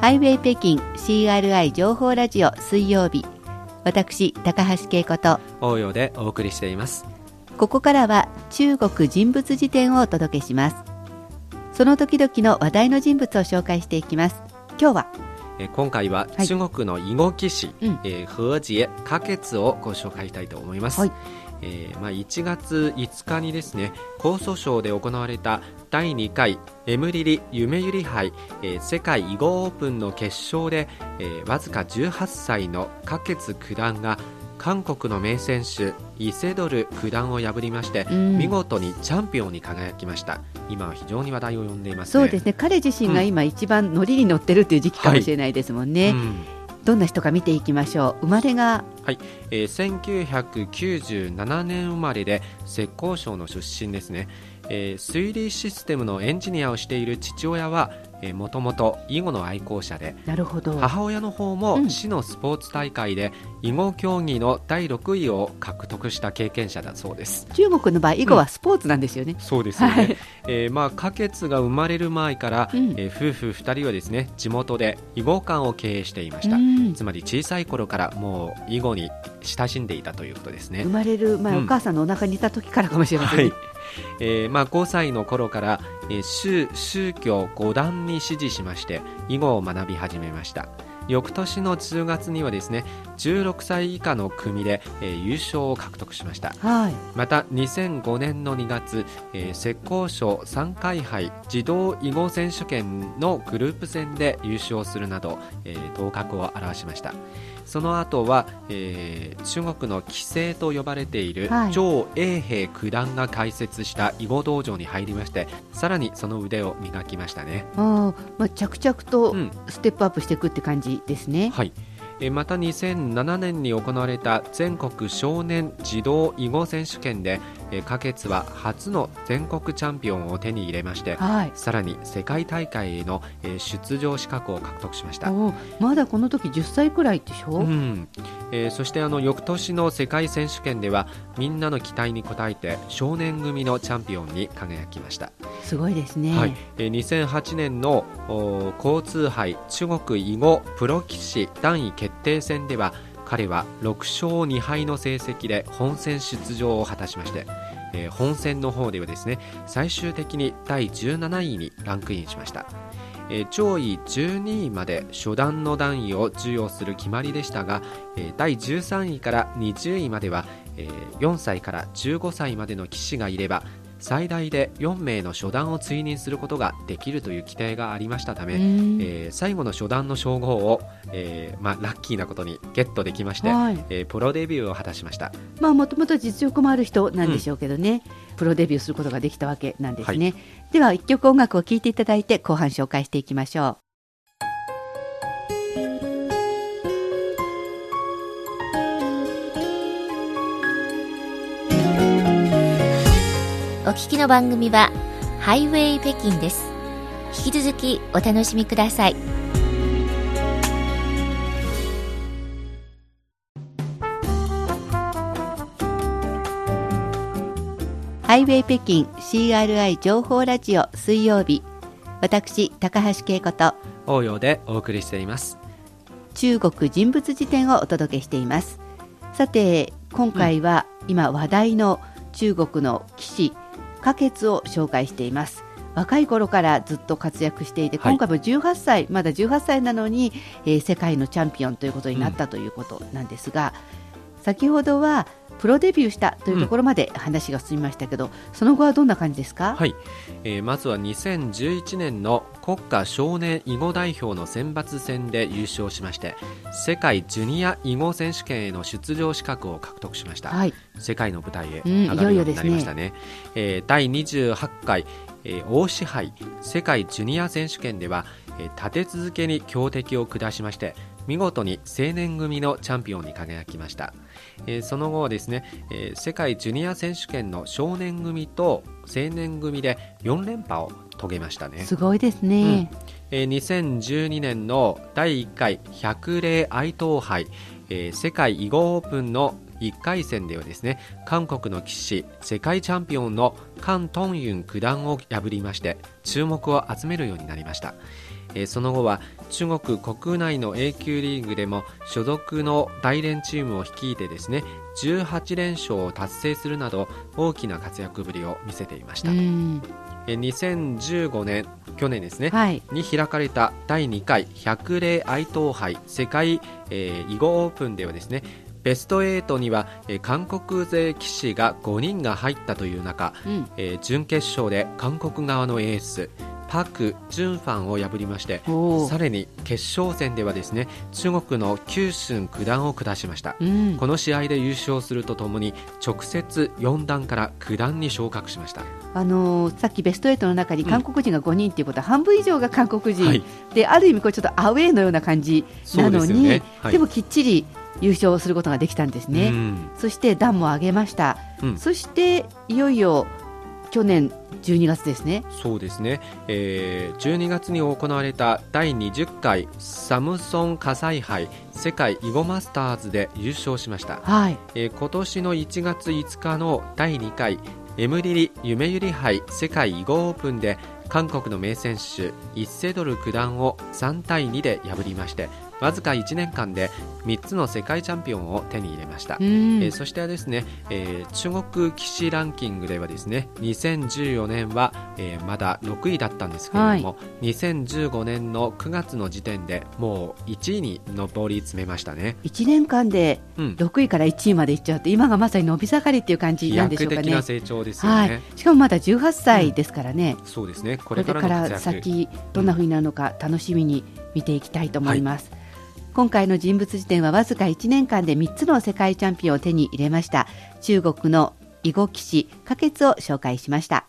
ハイウェイ北京 CRI 情報ラジオ水曜日。私高橋恵子と応用でお送りしています。ここからは中国人物辞典をお届けします。その時々の話題の人物を紹介していきます。今日はえ今回は中国の囲碁棋士、はい、うん、えー、和解花月をご紹介したいと思います、はい、えー、まあ、1月5日にですね江蘇省で行われた第2回エムリリ夢ゆり杯、えー、世界囲碁オープンの決勝で、えー、わずか18歳の花月九段が韓国の名選手イセドル九段を破りまして、うん、見事にチャンピオンに輝きました。今は非常に話題を呼んでいます、ね、そうですね。彼自身が今一番乗りに乗ってるっていう時期かもしれないですもんね、はいうん。どんな人か見ていきましょう。生まれが？はい、えー、1997年生まれで浙江省の出身ですね、えー、推理システムのエンジニアをしている父親はもともと囲碁の愛好者でなるほど。母親の方も市のスポーツ大会で囲碁競技の第6位を獲得した経験者だそうです。中国の場合囲碁はスポーツなんですよね、うん、そうですよね、はい、えー、まあ花月が生まれる前から、うん、えー、夫婦2人はですね地元で囲碁館を経営していました、うん、つまり小さい頃からもう囲碁に親しんでいたということですね。生まれる前、お母さんのお腹にいた時からかもしれません、ね、はいえーまあ、5歳の頃から、えー、宗宗教5段に師事しまして囲碁を学び始めました。翌年の10月にはですね16歳以下の組で、えー、優勝を獲得しました、はい、また2005年の2月、えー、浙江省3回杯児童囲碁選手権のグループ戦で優勝するなど、えー、頭角を現しましたその後は、えー、中国の棋聖と呼ばれている張永平九段が開設した囲碁道場に入りましてさらにその腕を磨きましたね。あ、まあ、着々とステップアップしていくって感じですね、うん、はいまた2007年に行われた全国少年児童囲碁選手権で花月は初の全国チャンピオンを手に入れまして、はい、さらに世界大会への出場資格を獲得しました。まだこの時10歳くらいでしょ、うん。えー、そしてあの翌年の世界選手権ではみんなの期待に応えて少年組のチャンピオンに輝きました。すごいですね、はい。えー、2008年の交通杯中国囲碁プロ棋士段位決定戦では彼は6勝2敗の成績で本戦出場を果たしまして、えー、本戦の方ではですね最終的に第17位にランクインしました、えー、上位12位まで初段の段位を授与する決まりでしたが、えー、第13位から20位までは、えー、4歳から15歳までの棋士がいれば最大で4名の初段を追認することができるという規定がありましたため、えー、最後の初段の称号を、えーまあ、ラッキーなことにゲットできまして、はい、えー、プロデビューを果たしました。もともと実力もある人なんでしょうけどね、うん、プロデビューすることができたわけなんですね、はい、では一曲音楽を聴いていただいて後半紹介していきましょうお聞きの番組はハイウェイ北京です。引き続きお楽しみください。ハイウェイ北京 CRI 情報ラジオ水曜日。私高橋恵子と応用でお送りしています。中国人物辞典をお届けしています。さて今回は今話題の中国の棋士、花月を紹介しています。若い頃からずっと活躍していて、今回も18歳、まだ18歳なのに、えー、世界のチャンピオンということになったということなんですが、うん、先ほどはプロデビューしたというところまで話が進みましたけど、うん、その後はどんな感じですか、はい。えー、まずは2011年の国家少年囲碁代表の選抜戦で優勝しまして世界ジュニア囲碁選手権への出場資格を獲得しました、はい、世界の舞台へ上がるようになりましたね,、うん、ね。えー、第28回、えー、大支配世界ジュニア選手権では、えー、立て続けに強敵を下しまして見事に青年組のチャンピオンに輝きました、えー、その後はですね、えー、世界ジュニア選手権の少年組と青年組で4連覇を遂げましたね。すごいですね、うん。えー、2012年の第1回百例愛東杯、えー、世界囲碁オープンの1回戦ではですね韓国の棋士世界チャンピオンのカン・トンユン九段を破りまして注目を集めるようになりました。えーその後は中国国内の A 級リーグでも所属の大連チームを率いてですね18連勝を達成するなど大きな活躍ぶりを見せていました、うん。えー2015年去年ですね、はい。に開かれた第2回百例愛刀杯世界、えー囲碁オープンではですねベスト8には、えー韓国勢棋士が5人が入ったという中、うん。えー準決勝で韓国側のエースパク・ジュンファンを破りましてさらに決勝戦ではですね中国のキュウシュン九段を下しました、うん。この試合で優勝するとともに直接4段から9段に昇格しました。あのーさっきベスト8の中に韓国人が5人っていうことは、半分以上が韓国人、はい。である意味これちょっとアウェーのような感じなのにでね。はい。でもきっちり優勝することができたんですね、うん。そして段も上げました、うん。そしていよいよ去年12月ですね。そうですね、えー12月に行われた第20回サムソン火災杯世界囲碁マスターズで優勝しました、はい。えー今年の1月5日の第2回エムリリ夢ゆり杯世界囲碁オープンで韓国の名選手イッセドル九段を3対2で破りましてわずか1年間で3つの世界チャンピオンを手に入れました、うんえーそしてですね、えー中国棋士ランキングではですね2014年は、えーまだ6位だったんですけれども、2015年の9月の時点でもう1位に上り詰めましたね。1年間でうん6位から1位までいっちゃうって今がまさに伸び盛りっていう感じ飛なんでしょうかね躍的な。成長ですよはね。い、しかもまだ18歳ですからね、そうですね。ここれから。先どんな風になるのか楽しみに見ていきたいと思います、今回の人物辞典はわずか1年間で3つの世界チャンピオンを手に入れました。中国の囲碁棋士花月を紹介しました。